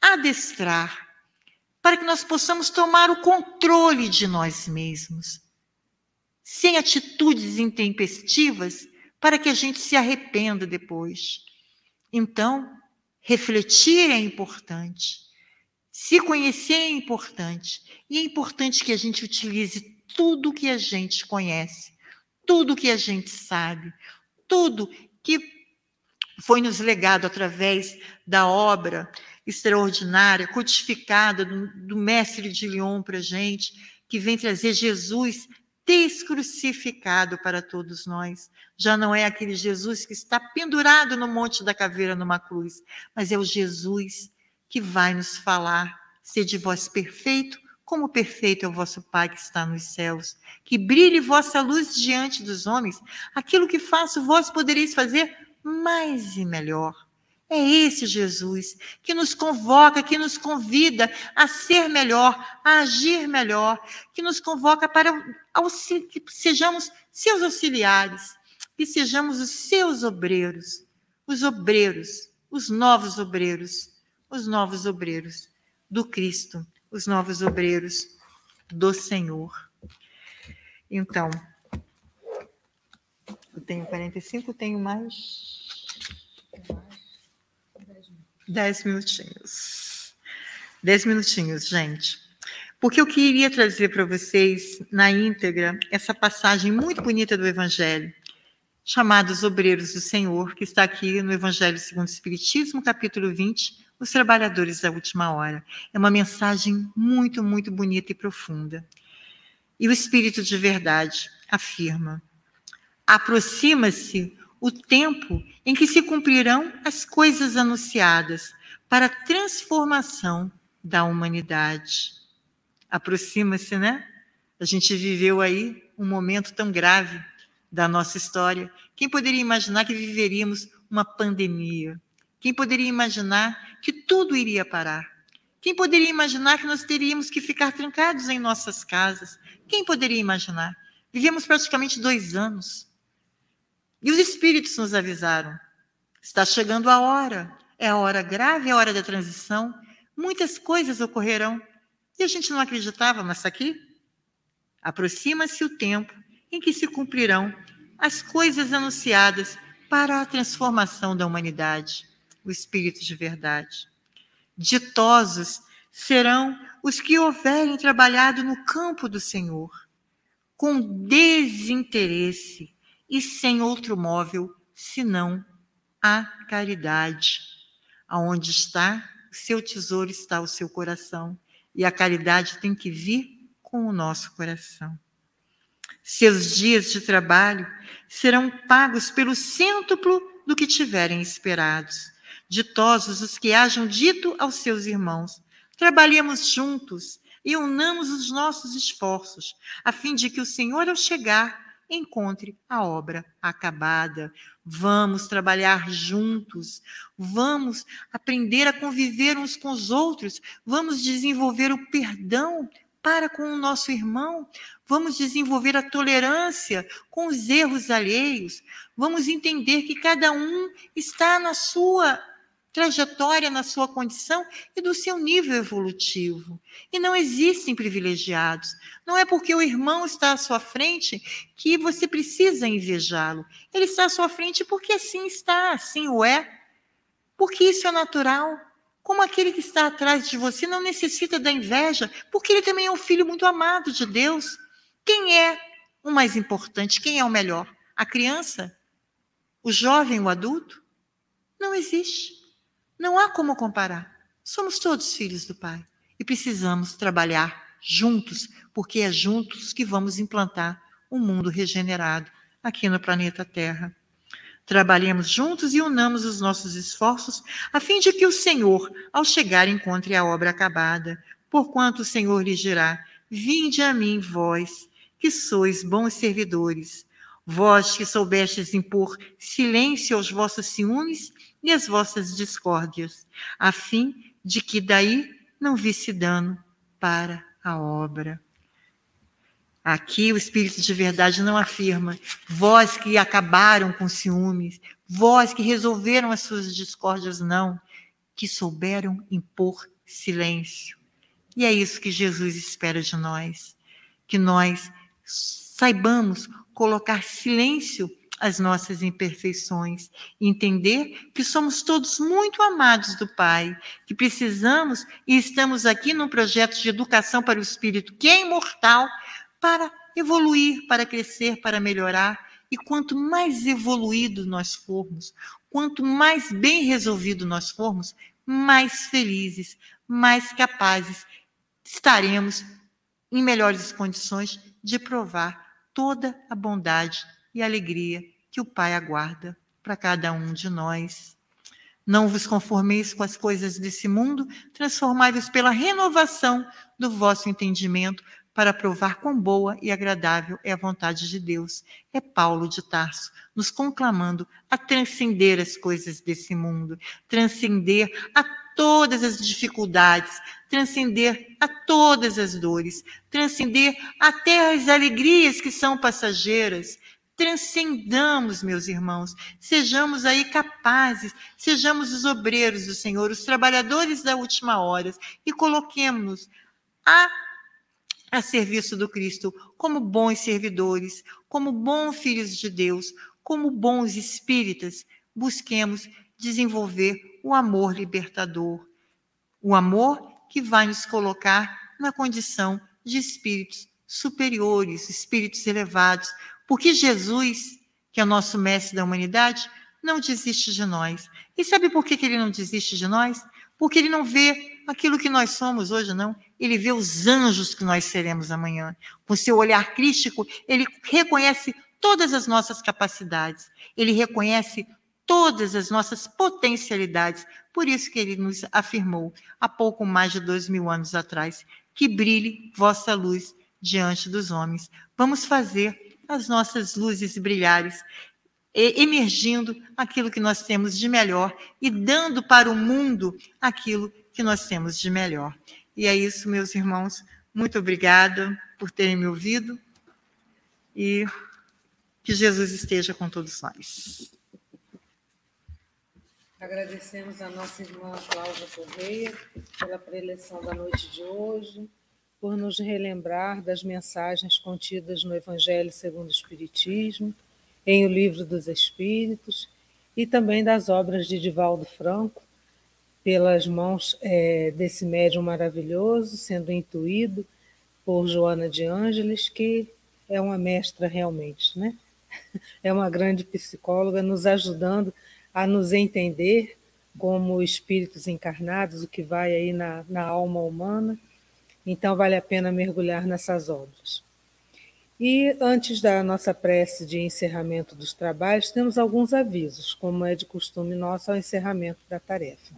adestrar, para que nós possamos tomar o controle de nós mesmos, sem atitudes intempestivas, para que a gente se arrependa depois. Então, Refletir é importante. Se conhecer é importante. E é importante que a gente utilize tudo que a gente conhece, tudo que a gente sabe, tudo que foi nos legado através da obra extraordinária, codificada do, do mestre de Lyon para a gente, que vem trazer Jesus descrucificado para todos nós. Já não é aquele Jesus que está pendurado no Monte da Caveira numa cruz, mas é o Jesus que vai nos falar: sede vós perfeito, como perfeito é o vosso Pai que está nos céus. Que brilhe vossa luz diante dos homens. Aquilo que faço, vós podereis fazer mais e melhor. É esse Jesus que nos convoca, que nos convida a ser melhor, a agir melhor, que nos convoca para que sejamos seus auxiliares, que sejamos os seus obreiros, os obreiros, os novos obreiros, os novos obreiros do Cristo, os novos obreiros do Senhor. Então, eu tenho 45, tenho mais. Dez minutinhos. Dez minutinhos, gente. Porque eu queria trazer para vocês, na íntegra, essa passagem muito bonita do Evangelho, chamada Os Obreiros do Senhor, que está aqui no Evangelho segundo o Espiritismo, capítulo 20, Os Trabalhadores da Última Hora. É uma mensagem muito, muito bonita e profunda. E o Espírito de Verdade afirma: aproxima-se o tempo em que se cumprirão as coisas anunciadas para a transformação da humanidade. Aproxima-se, né? A gente viveu aí um momento tão grave da nossa história. Quem poderia imaginar que viveríamos uma pandemia? Quem poderia imaginar que tudo iria parar? Quem poderia imaginar que nós teríamos que ficar trancados em nossas casas? Quem poderia imaginar? Vivemos praticamente dois anos e os espíritos nos avisaram: está chegando a hora, é a hora grave, é a hora da transição, muitas coisas ocorrerão. E a gente não acreditava, mas aqui aproxima-se o tempo em que se cumprirão as coisas anunciadas para a transformação da humanidade, o espírito de verdade. Ditosos serão os que houverem trabalhado no campo do Senhor, com desinteresse, e sem outro móvel senão a caridade. Aonde está o seu tesouro está o seu coração, e a caridade tem que vir com o nosso coração. Seus dias de trabalho serão pagos pelo cêntuplo do que tiverem esperados. Ditosos os que hajam dito aos seus irmãos: trabalhemos juntos e unamos os nossos esforços, a fim de que o Senhor, ao chegar, encontre a obra acabada. Vamos trabalhar juntos, vamos aprender a conviver uns com os outros, vamos desenvolver o perdão para com o nosso irmão, vamos desenvolver a tolerância com os erros alheios, vamos entender que cada um está na sua trajetória na sua condição e do seu nível evolutivo. E não existem privilegiados. Não é porque o irmão está à sua frente que você precisa invejá-lo. Ele está à sua frente porque assim está, assim o é. Porque isso é natural. Como aquele que está atrás de você não necessita da inveja, porque ele também é um filho muito amado de Deus. Quem é o mais importante? Quem é o melhor? A criança? O jovem, o adulto? Não existe. Não há como comparar. Somos todos filhos do Pai e precisamos trabalhar juntos, porque é juntos que vamos implantar um mundo regenerado aqui no planeta Terra. Trabalhemos juntos e unamos os nossos esforços, a fim de que o Senhor, ao chegar, encontre a obra acabada. Porquanto o Senhor lhe dirá: Vinde a mim, vós, que sois bons servidores, vós que soubestes impor silêncio aos vossos ciúmes e as vossas discórdias, a fim de que daí não visse dano para a obra. Aqui o Espírito de Verdade não afirma, vós que acabaram com ciúmes, vós que resolveram as suas discórdias, não, que souberam impor silêncio. E é isso que Jesus espera de nós, que nós saibamos colocar silêncio as nossas imperfeições, entender que somos todos muito amados do Pai, que precisamos e estamos aqui num projeto de educação para o espírito que é imortal, para evoluir, para crescer, para melhorar. E quanto mais evoluído nós formos, Quanto mais bem resolvido nós formos, mais felizes, mais capazes estaremos em melhores condições de provar toda a bondade e alegria que o Pai aguarda para cada um de nós. Não vos conformeis com as coisas desse mundo, transformai-vos pela renovação do vosso entendimento, para provar quão boa e agradável é a vontade de Deus. É Paulo de Tarso nos conclamando a transcender as coisas desse mundo, transcender a todas as dificuldades, transcender a todas as dores, transcender até as alegrias que são passageiras. Transcendamos, meus irmãos, sejamos aí capazes, sejamos os obreiros do Senhor, os trabalhadores da última hora e coloquemos-nos a a serviço do Cristo, como bons servidores, como bons filhos de Deus, como bons espíritas, busquemos desenvolver o amor libertador, o amor que vai nos colocar na condição de espíritos superiores, espíritos elevados, porque Jesus, que é o nosso mestre da humanidade, não desiste de nós. E sabe por que ele não desiste de nós? Porque ele não vê aquilo que nós somos hoje, não. Ele vê os anjos que nós seremos amanhã. Com seu olhar crístico, ele reconhece todas as nossas capacidades. Ele reconhece todas as nossas potencialidades. Por isso que ele nos afirmou, há pouco mais de dois mil anos atrás, que brilhe vossa luz diante dos homens. Vamos fazer as nossas luzes brilharem, emergindo aquilo que nós temos de melhor e dando para o mundo aquilo que nós temos de melhor. E é isso, meus irmãos. Muito obrigada por terem me ouvido e que Jesus esteja com todos nós. Agradecemos a nossa irmã Cláudia Correia pela preleção da noite de hoje, por nos relembrar das mensagens contidas no Evangelho segundo o Espiritismo, em O Livro dos Espíritos, e também das obras de Divaldo Franco, pelas mãos é, desse médium maravilhoso, sendo intuído por Joana de Ângeles, que é uma mestra realmente, né? [LAUGHS] É uma grande psicóloga nos ajudando a nos entender como espíritos encarnados, o que vai aí na, na alma humana. Então, vale a pena mergulhar nessas obras. E antes da nossa prece de encerramento dos trabalhos, temos alguns avisos, como é de costume nosso ao encerramento da tarefa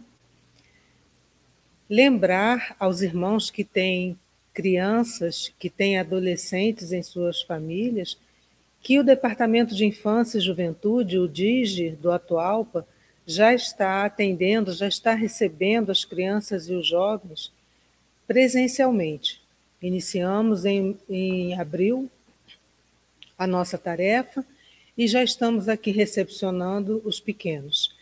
lembrar aos irmãos que têm crianças, que têm adolescentes em suas famílias, que o Departamento de Infância e Juventude, o DIGE, do Atualpa, já está atendendo, já está recebendo as crianças e os jovens presencialmente. Iniciamos em, em abril a nossa tarefa e já estamos aqui recepcionando os pequenos,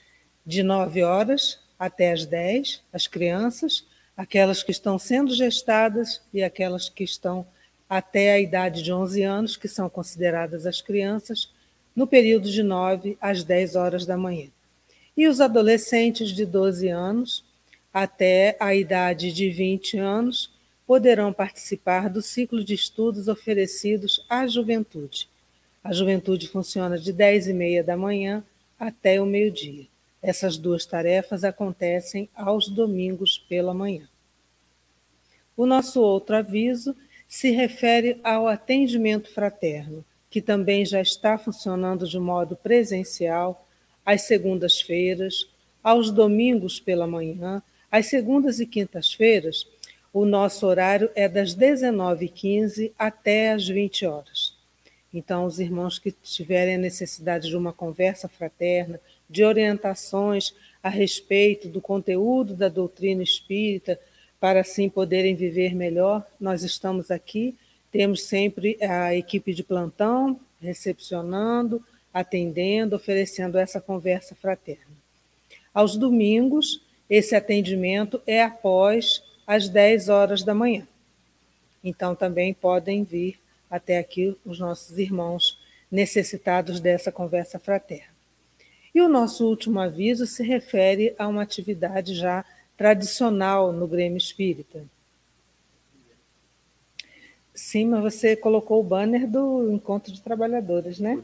de 9 horas até as 10, as crianças, aquelas que estão sendo gestadas e aquelas que estão até a idade de 11 anos, que são consideradas as crianças, no período de 9 às 10 horas da manhã. E os adolescentes de 12 anos até a idade de 20 anos poderão participar do ciclo de estudos oferecidos à juventude. A juventude funciona de 10 e meia da manhã até o meio-dia. Essas duas tarefas acontecem aos domingos pela manhã. O nosso outro aviso se refere ao atendimento fraterno, que também já está funcionando de modo presencial às segundas-feiras, aos domingos pela manhã, às segundas e quintas-feiras, o nosso horário é das 19h15 até as 20 horas. Então, os irmãos que tiverem a necessidade de uma conversa fraterna, de orientações a respeito do conteúdo da doutrina espírita, para assim poderem viver melhor. Nós estamos aqui, temos sempre a equipe de plantão recepcionando, atendendo, oferecendo essa conversa fraterna. Aos domingos, esse atendimento é após as 10 horas da manhã. Então, também podem vir até aqui os nossos irmãos necessitados dessa conversa fraterna. E o nosso último aviso se refere a uma atividade já tradicional no Grêmio Espírita. Sim, mas você colocou o banner do Encontro de Trabalhadores, né?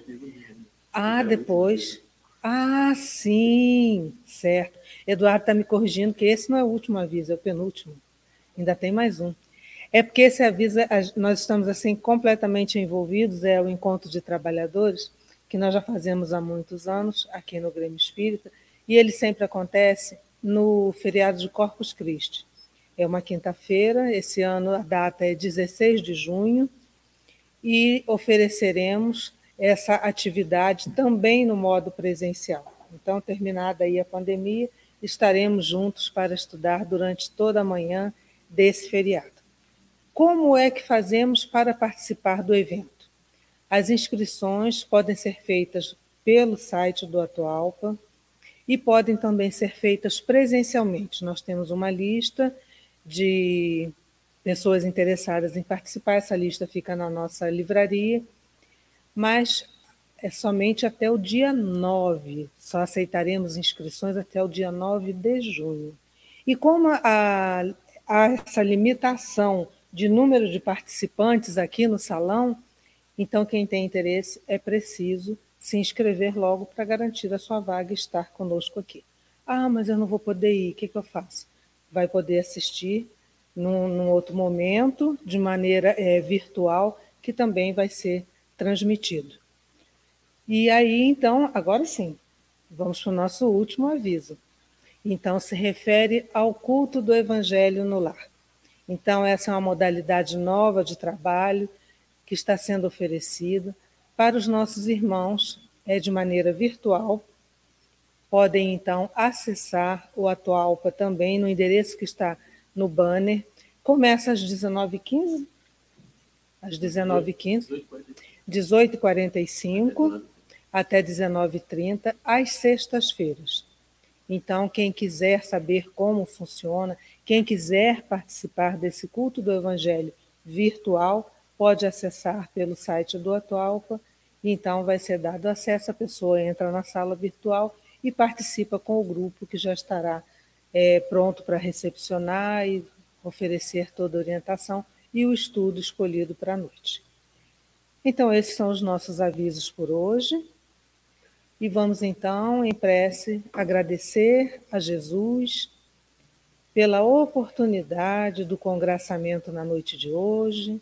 Ah, depois. Ah, sim, certo. Eduardo está me corrigindo que esse não é o último aviso, é o penúltimo. Ainda tem mais um. É porque esse aviso, nós estamos assim completamente envolvidos, é o encontro de trabalhadores, que nós já fazemos há muitos anos aqui no Grêmio Espírita, e ele sempre acontece no feriado de Corpus Christi. É uma quinta-feira, esse ano a data é 16 de junho, e ofereceremos essa atividade também no modo presencial. Então, terminada aí a pandemia, estaremos juntos para estudar durante toda a manhã desse feriado. Como é que fazemos para participar do evento? As inscrições podem ser feitas pelo site do Atualpa e podem também ser feitas presencialmente. Nós temos uma lista de pessoas interessadas em participar, essa lista fica na nossa livraria, mas é somente até o dia 9, só aceitaremos inscrições até o dia 9 de junho. E como há essa limitação de número de participantes aqui no salão, então quem tem interesse é preciso se inscrever logo para garantir a sua vaga e estar conosco aqui. Ah, mas eu não vou poder ir, o que, que eu faço? Vai poder assistir num, num outro momento, de maneira é, virtual, que também vai ser transmitido. E aí, então, agora sim, vamos para o nosso último aviso. Então, se refere ao culto do Evangelho no lar. Então, essa é uma modalidade nova de trabalho que está sendo oferecida para os nossos irmãos é de maneira virtual. Podem então acessar o Atualpa também no endereço que está no banner. Começa às 19h15, às 19h15, 18h45 até 19h30, às sextas-feiras. Então, quem quiser saber como funciona, quem quiser participar desse culto do Evangelho virtual, pode acessar pelo site do Atualpa, então vai ser dado acesso, a pessoa entra na sala virtual e participa com o grupo que já estará é, pronto para recepcionar e oferecer toda a orientação e o estudo escolhido para a noite. Então, esses são os nossos avisos por hoje. E vamos então, em prece, agradecer a Jesus pela oportunidade do congraçamento na noite de hoje,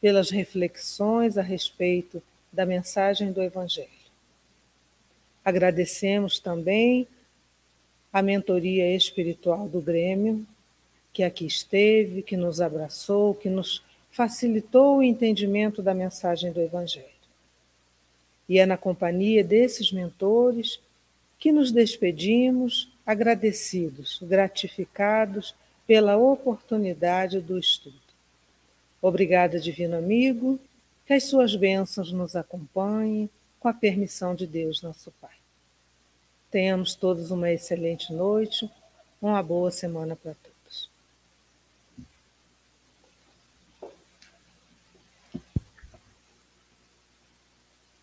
pelas reflexões a respeito da mensagem do Evangelho. Agradecemos também a mentoria espiritual do Grêmio, que aqui esteve, que nos abraçou, que nos facilitou o entendimento da mensagem do Evangelho. E é na companhia desses mentores que nos despedimos agradecidos, gratificados pela oportunidade do estudo. Obrigada, Divino Amigo, que as suas bênçãos nos acompanhem com a permissão de Deus, nosso Pai. Tenhamos todos uma excelente noite, uma boa semana para todos.